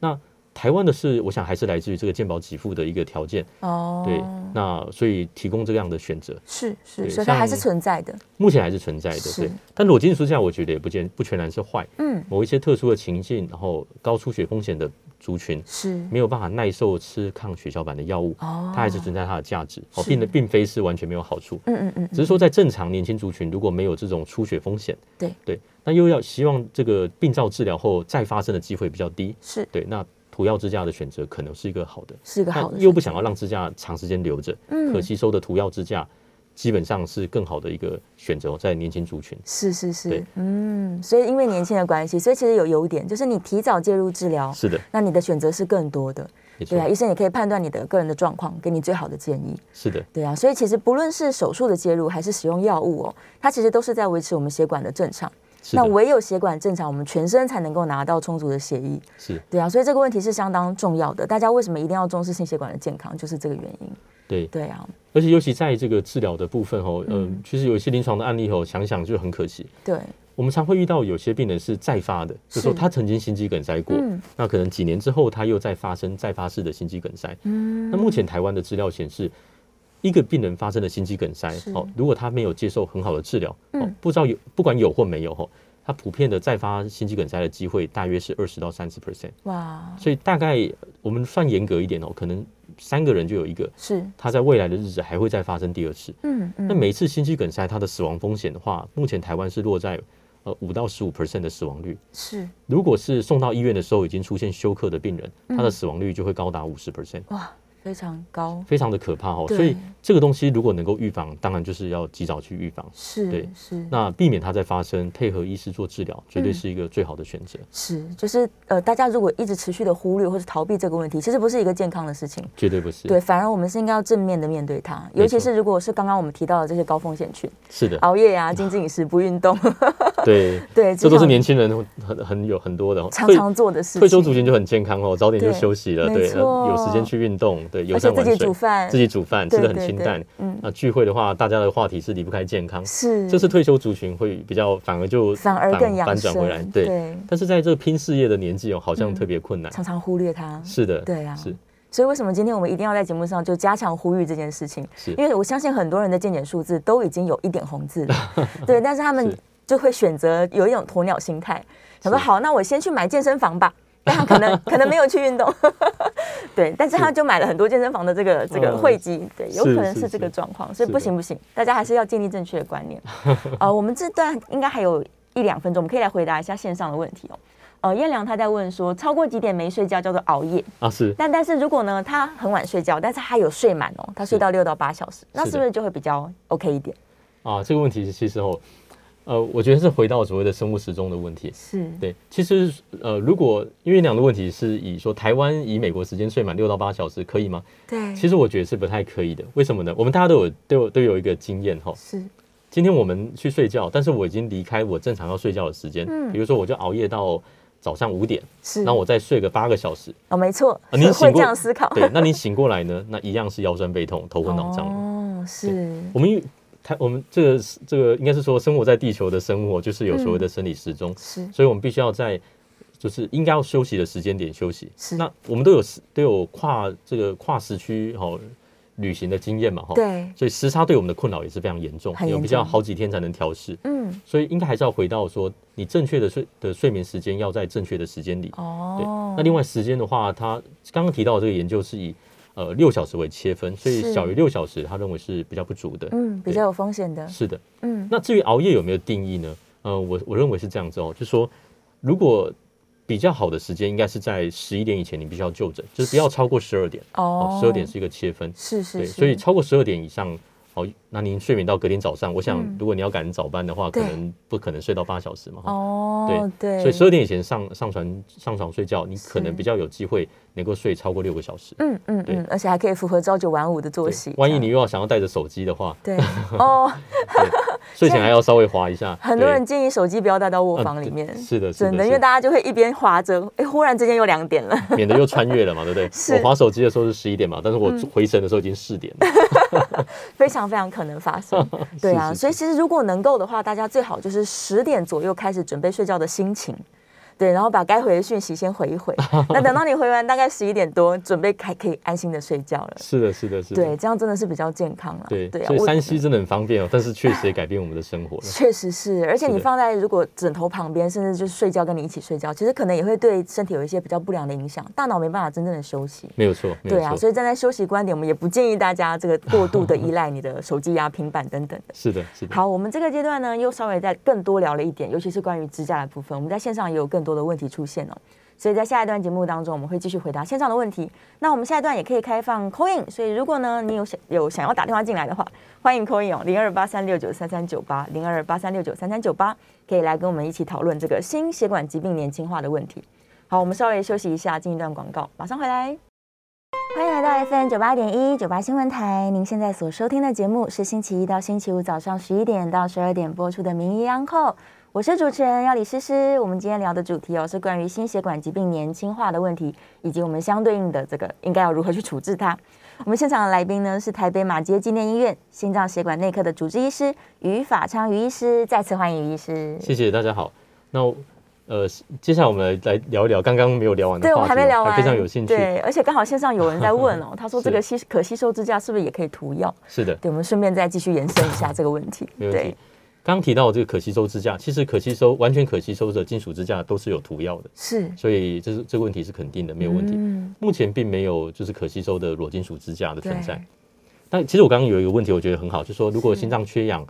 那台湾的是，我想还是来自于这个健保给付的一个条件哦。对，那所以提供这样的选择是是，所以它还是存在的。目前还是存在的，对。但裸金属这样，我觉得也不见不全然是坏。嗯，某一些特殊的情境，然后高出血风险的族群是没有办法耐受吃抗血小板的药物，哦，它还是存在它的价值。哦，并的并非是完全没有好处。嗯嗯嗯，只是说在正常年轻族群，如果没有这种出血风险，对对，那又要希望这个病灶治疗后再发生的机会比较低，是对那。涂药支架的选择可能是一个好的，是一个好的，又不想要让支架长时间留着，嗯，可吸收的涂药支架基本上是更好的一个选择，在年轻族群。是是是，嗯，所以因为年轻的关系，所以其实有优点，就是你提早介入治疗，是的，那你的选择是更多的，对啊，医生也可以判断你的个人的状况，给你最好的建议。是的，对啊，所以其实不论是手术的介入，还是使用药物哦，它其实都是在维持我们血管的正常。那唯有血管正常，我们全身才能够拿到充足的血液。是对啊，所以这个问题是相当重要的。大家为什么一定要重视心血管的健康？就是这个原因。对对啊，而且尤其在这个治疗的部分哦，嗯，其实有一些临床的案例哦，想想就很可惜。对，我们常会遇到有些病人是再发的，就说他曾经心肌梗塞过，那可能几年之后他又再发生再发式的心肌梗塞。嗯，那目前台湾的资料显示，一个病人发生了心肌梗塞，哦，如果他没有接受很好的治疗，哦，不知道有不管有或没有哈。他普遍的再发心肌梗塞的机会大约是二十到三十 percent，哇！所以大概我们算严格一点哦，可能三个人就有一个是他在未来的日子还会再发生第二次。嗯嗯。那每一次心肌梗塞它的死亡风险的话，目前台湾是落在呃五到十五 percent 的死亡率。是。如果是送到医院的时候已经出现休克的病人，他的死亡率就会高达五十 percent。哇！非常高，非常的可怕哦。所以这个东西如果能够预防，当然就是要及早去预防。是，对，是。那避免它再发生，配合医师做治疗，绝对是一个最好的选择。是，就是呃，大家如果一直持续的忽略或者逃避这个问题，其实不是一个健康的事情。绝对不是。对，反而我们是应该要正面的面对它。尤其是如果是刚刚我们提到的这些高风险群，是的，熬夜啊、精致饮食、不运动。对对，这都是年轻人很很有很多的常常做的事。退休族群就很健康哦，早点就休息了，对，有时间去运动，对，有自己煮饭，自己煮饭吃的很清淡。嗯，那聚会的话，大家的话题是离不开健康。是，这是退休族群会比较反而就反而更反转回来。对，但是在这个拼事业的年纪哦，好像特别困难，常常忽略它。是的，对啊，是。所以为什么今天我们一定要在节目上就加强呼吁这件事情？是因为我相信很多人的健检数字都已经有一点红字了，对，但是他们。就会选择有一种鸵鸟心态，想说好，那我先去买健身房吧。但他可能 可能没有去运动，对，但是他就买了很多健身房的这个这个会籍，对，有可能是这个状况，所以不行不行，大家还是要建立正确的观念。呃，我们这段应该还有一两分钟，我们可以来回答一下线上的问题哦。呃，燕良他在问说，超过几点没睡觉叫做熬夜啊？是。但但是如果呢，他很晚睡觉，但是他有睡满哦，他睡到六到八小时，那是不是就会比较 OK 一点？啊，这个问题其实哦。呃，我觉得是回到所谓的生物时钟的问题。是对，其实呃，如果因为两个问题是以说台湾以美国时间睡满六到八小时可以吗？对，其实我觉得是不太可以的。为什么呢？我们大家都有都有都有一个经验哈。是，今天我们去睡觉，但是我已经离开我正常要睡觉的时间。嗯，比如说我就熬夜到早上五点，是，那我再睡个八个小时。哦，没错，你会这样思考。对，那你醒过来呢？那一样是腰酸背痛、头昏脑胀。哦，是我们。它我们这个这个应该是说，生活在地球的生活就是有所谓的生理时钟，是，所以我们必须要在就是应该要休息的时间点休息。是，那我们都有都有跨这个跨时区哈旅行的经验嘛哈，对，所以时差对我们的困扰也是非常严重，有比较好几天才能调试。嗯，所以应该还是要回到说，你正确的睡的睡眠时间要在正确的时间里。哦，对，那另外时间的话，它刚刚提到这个研究是以。呃，六小时为切分，所以小于六小时，他认为是比较不足的，嗯，比较有风险的。是的，嗯。那至于熬夜有没有定义呢？呃，我我认为是这样子哦，就说如果比较好的时间，应该是在十一点以前，你必须要就诊，就是不要超过十二点。哦，十二点是一个切分，是是。对，所以超过十二点以上。哦，那您睡眠到隔天早上，我想如果你要赶早班的话，可能不可能睡到八小时嘛。哦，对，所以十二点以前上上床上床睡觉，你可能比较有机会能够睡超过六个小时。嗯嗯，嗯，而且还可以符合朝九晚五的作息。万一你又要想要带着手机的话，对，哦，睡前还要稍微滑一下。很多人建议手机不要带到卧房里面，是的，真的，因为大家就会一边滑着，哎，忽然之间又两点了，免得又穿越了嘛，对不对？我滑手机的时候是十一点嘛，但是我回神的时候已经四点了，非常非常可能发生。对啊，所以其实如果能够的话，大家最好就是十点左右开始准备睡觉的心情。对，然后把该回的讯息先回一回。那等到你回完，大概十一点多，准备开可以安心的睡觉了。是的，是的，是的。对，这样真的是比较健康了。对对，所以山西真的很方便哦，但是确实也改变我们的生活了。确实是，而且你放在如果枕头旁边，甚至就是睡觉跟你一起睡觉，其实可能也会对身体有一些比较不良的影响，大脑没办法真正的休息。没有错，对啊，所以站在休息观点，我们也不建议大家这个过度的依赖你的 手机呀、平板等等的。是的，是的。好，我们这个阶段呢，又稍微再更多聊了一点，尤其是关于支架的部分，我们在线上也有更的问题出现哦。所以在下一段节目当中，我们会继续回答线上的问题。那我们下一段也可以开放 c o i n 所以如果呢你有想有想要打电话进来的话，欢迎 c o i n 哦，零二八三六九三三九八，零二八三六九三三九八，可以来跟我们一起讨论这个心血管疾病年轻化的问题。好，我们稍微休息一下，进一段广告，马上回来。欢迎来到 FM 九八点一九八新闻台，您现在所收听的节目是星期一到星期五早上十一点到十二点播出的《名医央后》。我是主持人要李诗诗，我们今天聊的主题哦是关于心血管疾病年轻化的问题，以及我们相对应的这个应该要如何去处置它。我们现场的来宾呢是台北马街纪念医院心脏血管内科的主治医师于法昌于医师，再次欢迎于医师。谢谢大家好。那呃，接下来我们来来聊一聊刚刚没有聊完的话题，还没聊完，非常有兴趣。对，而且刚好线上有人在问哦，他说这个吸可吸收支架是不是也可以涂药？是的。对，我们顺便再继续延伸一下这个问题。没问题。刚提到这个可吸收支架，其实可吸收完全可吸收的金属支架都是有涂药的，是，所以这是这个问题是肯定的，没有问题。目前并没有就是可吸收的裸金属支架的存在。但其实我刚刚有一个问题，我觉得很好，就是说如果心脏缺氧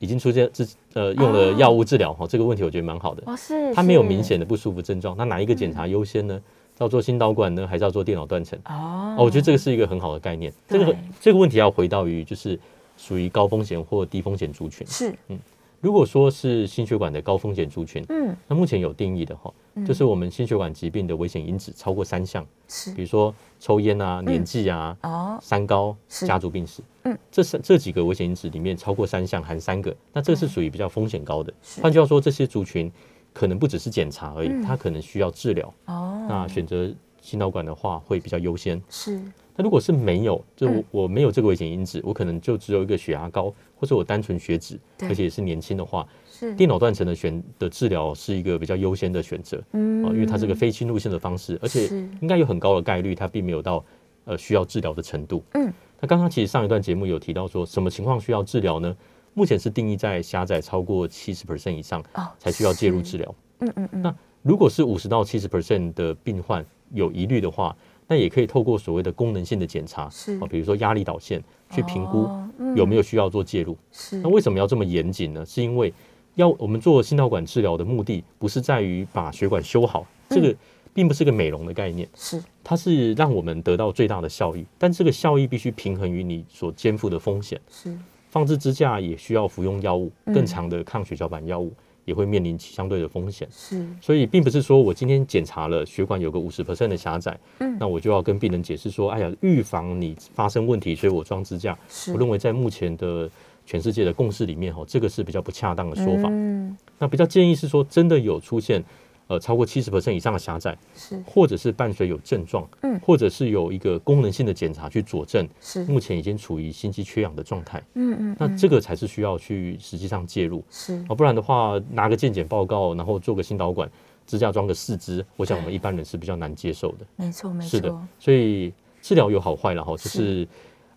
已经出现治呃用了药物治疗哈，这个问题我觉得蛮好的。哦，是，它没有明显的不舒服症状，那哪一个检查优先呢？要做心导管呢，还是要做电脑断层？哦，我觉得这个是一个很好的概念。这个这个问题要回到于就是。属于高风险或低风险族群。是，嗯，如果说是心血管的高风险族群，嗯，那目前有定义的哈，就是我们心血管疾病的危险因子超过三项，是，比如说抽烟啊、年纪啊、哦、三高、家族病史，嗯，这三这几个危险因子里面超过三项含三个，那这是属于比较风险高的。换句话说，这些族群可能不只是检查而已，它可能需要治疗。哦，那选择心导管的话会比较优先。是。那如果是没有，就我没有这个危险因子，我可能就只有一个血压高，或者我单纯血脂，而且也是年轻的话，是。电脑断层的选的治疗是一个比较优先的选择，嗯，因为它是个非侵入性的方式，而且应该有很高的概率，它并没有到呃需要治疗的程度，嗯。那刚刚其实上一段节目有提到说，什么情况需要治疗呢？目前是定义在狭窄超过七十 percent 以上，才需要介入治疗，嗯嗯嗯。那如果是五十到七十 percent 的病患有疑虑的话，那也可以透过所谓的功能性的检查，是啊，比如说压力导线去评估有没有需要做介入。是那为什么要这么严谨呢？是因为要我们做心导管治疗的目的，不是在于把血管修好，这个并不是个美容的概念，是它是让我们得到最大的效益，但这个效益必须平衡于你所肩负的风险。是放置支架也需要服用药物，更长的抗血小板药物。也会面临相对的风险，是，所以并不是说我今天检查了血管有个五十 percent 的狭窄，嗯，那我就要跟病人解释说，哎呀，预防你发生问题，所以我装支架。是，我认为在目前的全世界的共识里面，哈，这个是比较不恰当的说法。嗯，那比较建议是说，真的有出现。呃，超过七十 percent 以上的狭窄，是，或者是伴随有症状，嗯，或者是有一个功能性的检查去佐证，是，目前已经处于心肌缺氧的状态，嗯嗯，那这个才是需要去实际上介入，是，啊，不然的话拿个健检报告，然后做个心导管支架装个四肢，我想我们一般人是比较难接受的，没错没。错，是的，所以治疗有好坏了哈，就是。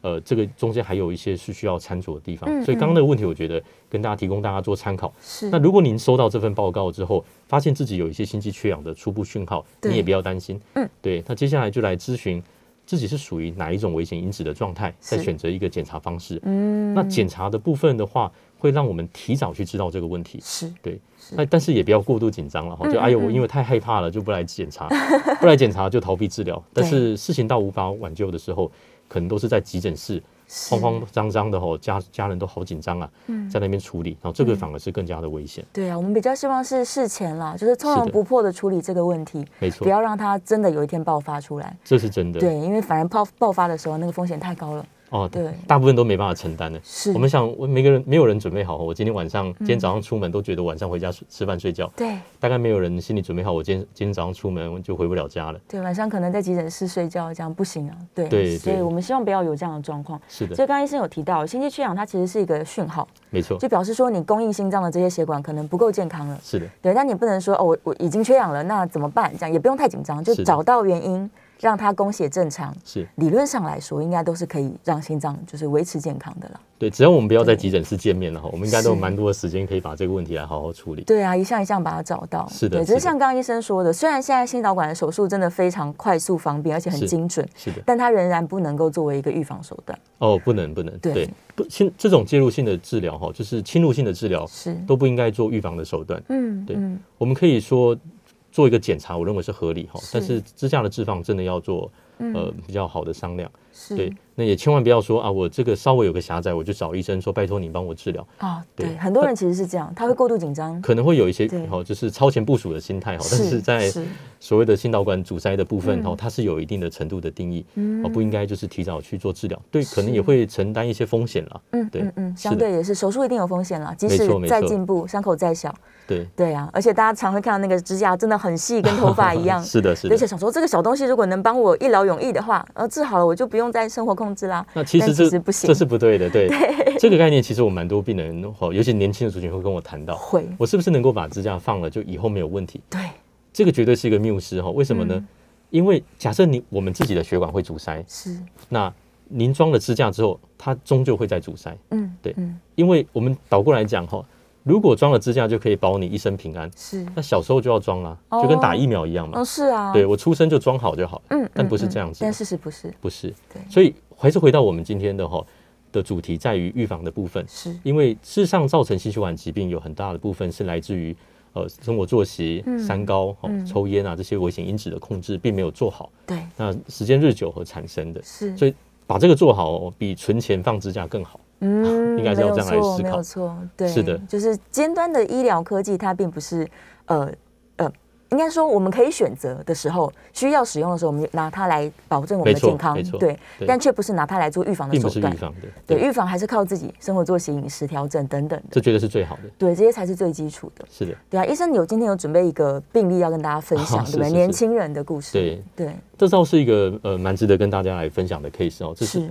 呃，这个中间还有一些是需要参酌的地方，所以刚刚那个问题，我觉得跟大家提供大家做参考。是。那如果您收到这份报告之后，发现自己有一些心肌缺氧的初步讯号，你也不要担心。嗯。对，那接下来就来咨询自己是属于哪一种危险因子的状态，再选择一个检查方式。嗯。那检查的部分的话，会让我们提早去知道这个问题。是。对。那但是也不要过度紧张了哈，就哎呦，我因为太害怕了就不来检查，不来检查就逃避治疗。但是事情到无法挽救的时候。可能都是在急诊室慌慌张张的吼，家家人都好紧张啊，在那边处理，然后这个反而是更加的危险。对啊，我们比较希望是事前啦，就是从容不迫的处理这个问题，没错，不要让它真的有一天爆发出来。这是真的。对，因为反而爆爆发的时候，那个风险太高了。哦，对，大部分都没办法承担的。是我们想，我每个人没有人准备好，我今天晚上、今天早上出门都觉得晚上回家吃吃饭睡觉，对大概没有人心里准备好，我今天今天早上出门就回不了家了。对，晚上可能在急诊室睡觉，这样不行啊。对，对对所以我们希望不要有这样的状况。是的所，以刚刚医生有提到，心肌缺氧它其实是一个讯号，没错，就表示说你供应心脏的这些血管可能不够健康了。是的，对，但你不能说哦，我我已经缺氧了，那怎么办？这样也不用太紧张，就找到原因，让它供血正常。是理论上来说，应该都是可以让心脏就是维持健康的了。对，只要我们不要在急诊室见面了哈，我们应该都有是蛮多的时间可以把这个问题来好好处理。对啊，一项一项把它找到。对，只是的是的是像刚刚医生说的，虽然现在心导管的手术真的非常快速方便，而且很精准，是的，但它仍然不能够作为一个预防手段。哦，不能不能，对不，侵这种介入性的治疗哈，就是侵入性的治疗是，都不应该做预防的手段。对嗯嗯，我们可以说做一个检查，我认为是合理哈，但是支架的置放真的要做嗯。呃比较好的商量。是，对，那也千万不要说啊，我这个稍微有个狭窄，我就找医生说拜托你帮我治疗，啊，对，很多人其实是这样，他会过度紧张，可能会有一些对哈，就是超前部署的心态哈，但是在所谓的心导管阻塞的部分嗯哈，它是有一定的程度的定义，嗯哦，不应该就是提早去做治疗，对，可能也会承担一些风险啦。嗯对嗯嗯，相对也是手术一定有风险啦，即使再进步，伤口再小，对，对啊，而且大家常会看到那个指甲真的很细，跟头发一样。是的，是的。而且想说，这个小东西如果能帮我一劳永逸的话，呃，治好了我就不用再生活控制啦。那其实这这是不对的，对这个概念，其实我蛮多病人哦，尤其年轻的族群会跟我谈到，会，我是不是能够把支架放了，就以后没有问题？对，这个绝对是一个谬思哈。为什么呢？嗯因为假设你我们自己的血管会阻塞，是，那您装了支架之后，它终究会再阻塞。嗯，对嗯，因为我们倒过来讲哈，如果装了支架就可以保你一生平安，是，那小时候就要装啊，就跟打疫苗一样嘛。哦，是啊，对，我出生就装好就好，嗯，但不是这样子。但事实不是，不是。对，所以还是回到我们今天的哈的主题，在于预防的部分。是，因为事实上造成心血管疾病有很大的部分是来自于呃生活作息、嗯。三高、抽烟啊这些危险因子的控制并没有做好，对，那时间日久而产生的。是，所以把这个做好，哦比存钱放支架更好。嗯，应该这样来错没思考。有错，对，是的。就是尖端的医疗科技，它并不是呃呃，应该说我们可以选择的时候，需要使用的时候，我们拿它来保证我们的健康对，对。但却不是拿它来做预防的手段，不是预防的，对，预防还是靠自己生活作息、饮食调整等等的，这绝对是最好的。对，这些才是最基础的。是的，对啊，医生有今天有准备一个病例要跟大家分享，对年轻人的故事，对。对，这倒是一个呃蛮值得跟大家来分享的 case 哦。这是是，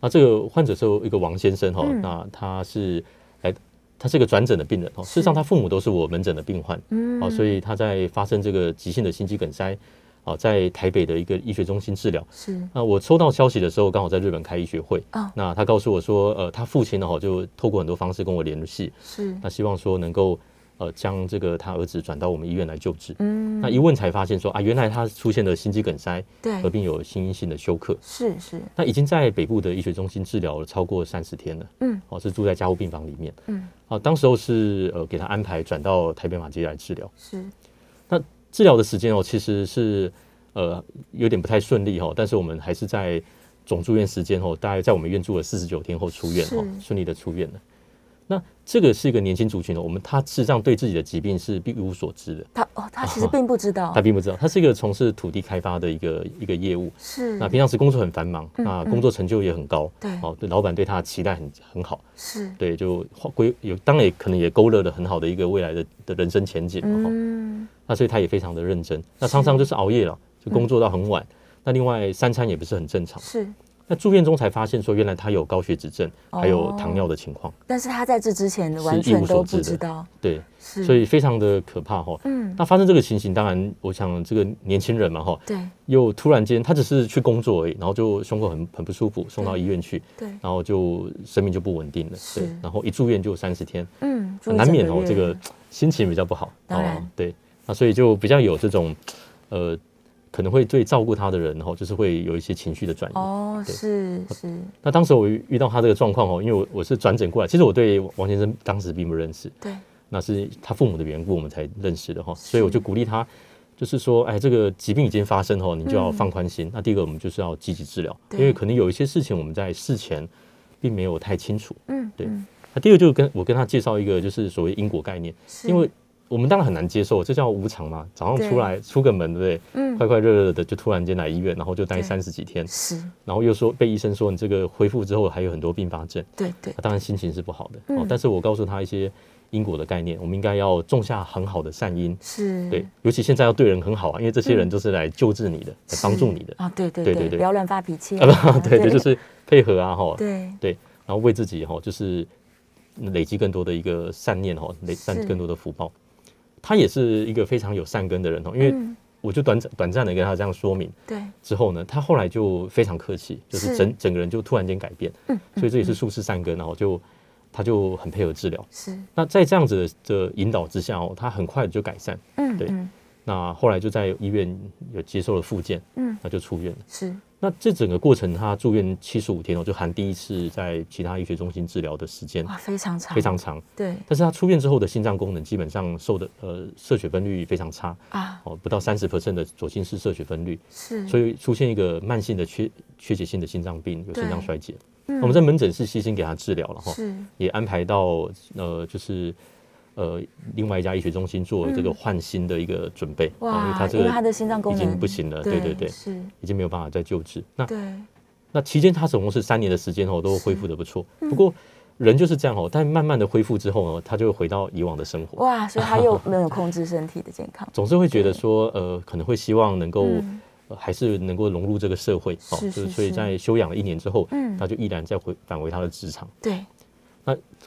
那这个患者是一个王先生哈、嗯那他是来，他是一个转诊的病人哦。事实上，他父母都是我门诊的病患，嗯哦，所以他在发生这个急性的心肌梗塞，哦，在台北的一个医学中心治疗。是，那我收到消息的时候，刚好在日本开医学会。哦那他告诉我说，呃，他父亲呢，哦，就透过很多方式跟我联系，是，那希望说能够呃将这个他儿子转到我们医院来救治。嗯，那一问才发现说啊，原来他出现了心肌梗塞，合对，并有心因性的休克。是是，那已经在北部的医学中心治疗了超过三十天了，嗯，哦，是住在加护病房里面，嗯，啊，当时候是呃给他安排转到台北马街来治疗，是，那治疗的时间哦其实是呃有点不太顺利哈、哦，但是我们还是在总住院时间哦，大概在我们院住了四十九天后出院哦，是。顺利的出院了。那这个是一个年轻族群的，我们他事实上对自己的疾病是一无所知的，他哦，他其实并不知道。他，并不知道，他是一个从事土地开发的一个一个业务，是，那平常时工作很繁忙，嗯那工作成就也很高，对。哦，对老板对他的期待很很好，是，对，就划规有当然也可能也勾勒了很好的一个未来的的人生前景，哦，嗯，那所以他也非常的认真，那常常就是熬夜了，就工作到很晚，那另外三餐也不是很正常，是，那住院中才发现说原来他有高血脂症，还有哦。糖尿的情况，但是他在这之前完全都不所知道，对，所以非常的可怕哈。嗯，那发生这个情形，当然我想这个年轻人嘛哈，对又突然间他只是去工作而已，然后就胸口很很不舒服，送到医院去，对，然后就生命就不稳定了，是。对，然后一住院就三十天，嗯，难免哦这个心情比较不好，当然。对，那所以就比较有这种呃可能会对照顾他的人哦，就是会有一些情绪的转移。哦，对。是是，那当时我遇遇到他这个状况哦，因为我我是转诊过来，其实我对王先生当时并不认识，对，那是他父母的缘故我们才认识的哈，所以我就鼓励他，就是说，哎，这个疾病已经发生哦，你就要放宽心。那第一个我们就是要积极治疗，因为可能有一些事情我们在事前并没有太清楚。嗯，对。嗯。那第二个就是跟我跟他介绍一个就是所谓因果概念，因为我们当然很难接受，这叫无常嘛。早上出来出个门，对不对？嗯。快快热热的就突然间来医院，然后就待三十几天，是，然后又说被医生说你这个恢复之后还有很多并发症，对对。那当然心情是不好的。嗯。哦，但是我告诉他一些因果的概念，我们应该要种下很好的善因。是，对，尤其现在要对人很好啊，因为这些人嗯都是来救治你的，来帮助你的。啊，对对对对。对对。不要乱发脾气。啊，啊，不，对对，就是配合啊，哈，对。然后为自己哈，就是累积更多的一个善念哈，累是。善更多的福报。他也是一个非常有善根的人哦，因为嗯。我就短暂短暂的跟他这样说明对。之后呢，他后来就非常客气，就是是整整个人就突然间改变，嗯所以这也是术士善根，然后就他就很配合治疗。是，那在这样子的引导之下哦，他很快就改善。对。嗯嗯。那后来就在医院有接受了复健，嗯。那就出院了。是那这整个过程，他住院七十五天哦，就含第一次在其他医学中心治疗的时间，哇非常长。非常长。对。但是他出院之后的心脏功能基本上受的呃摄血分率非常差啊。哦，不到三十 percent 的左心室摄血分率，是，所以出现一个慢性的缺缺血性的心脏病，有心脏衰竭。嗯。我们在门诊是细心给他治疗了哈，是。也安排到呃就是呃另外一家医学中心做这个换心的一个准备，哇因为他，这个他的心脏功已经不行了，对对对，是，已经没有办法再救治。那对。那期间他总共是三年的时间哦，都恢复的不错。嗯。不过人就是这样哦，但慢慢的恢复之后呢，他就会回到以往的生活。哇，所以他又没有控制身体的健康，总是会觉得说，呃，可能会希望能够、还是能够融入这个社会，哦是就是所以在休养了一年之后，嗯。他就毅然再回返回他的职场。对，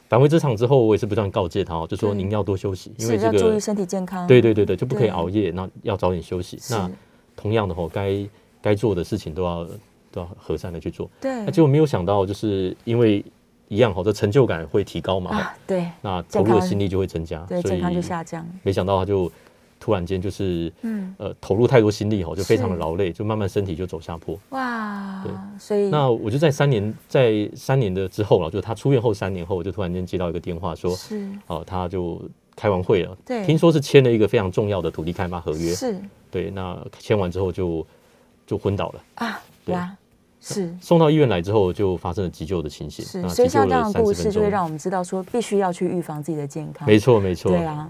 返回职场之后，我也是不断告诫他哦，就说您要多休息，因为这个注意个身体健康，对对对对，就不可以熬夜，那要早点休息。那同样的哦，该该做的事情都要都要和善的去做。对。那，结果没有想到，就是因为一样好，这成就感会提高嘛，啊对。那投入的心力就会增加，对，所以健康就下降，没想到他就突然间就是嗯。呃投入太多心力哦，就非常的是劳累，就慢慢身体就走下坡。哇对，所以那我就在三年，在三年的之后了，就是他出院后三年后，我就突然间接到一个电话说，是。哦，他就开完会了，对。听说是签了一个非常重要的土地开发合约，是。对，那签完之后就就昏倒了，啊对。啊是。送到医院来之后就发生了急救的情形，是，那所以像这样的故30分钟。事就会让我们知道说，必须要去预防自己的健康。没错没错，对啊，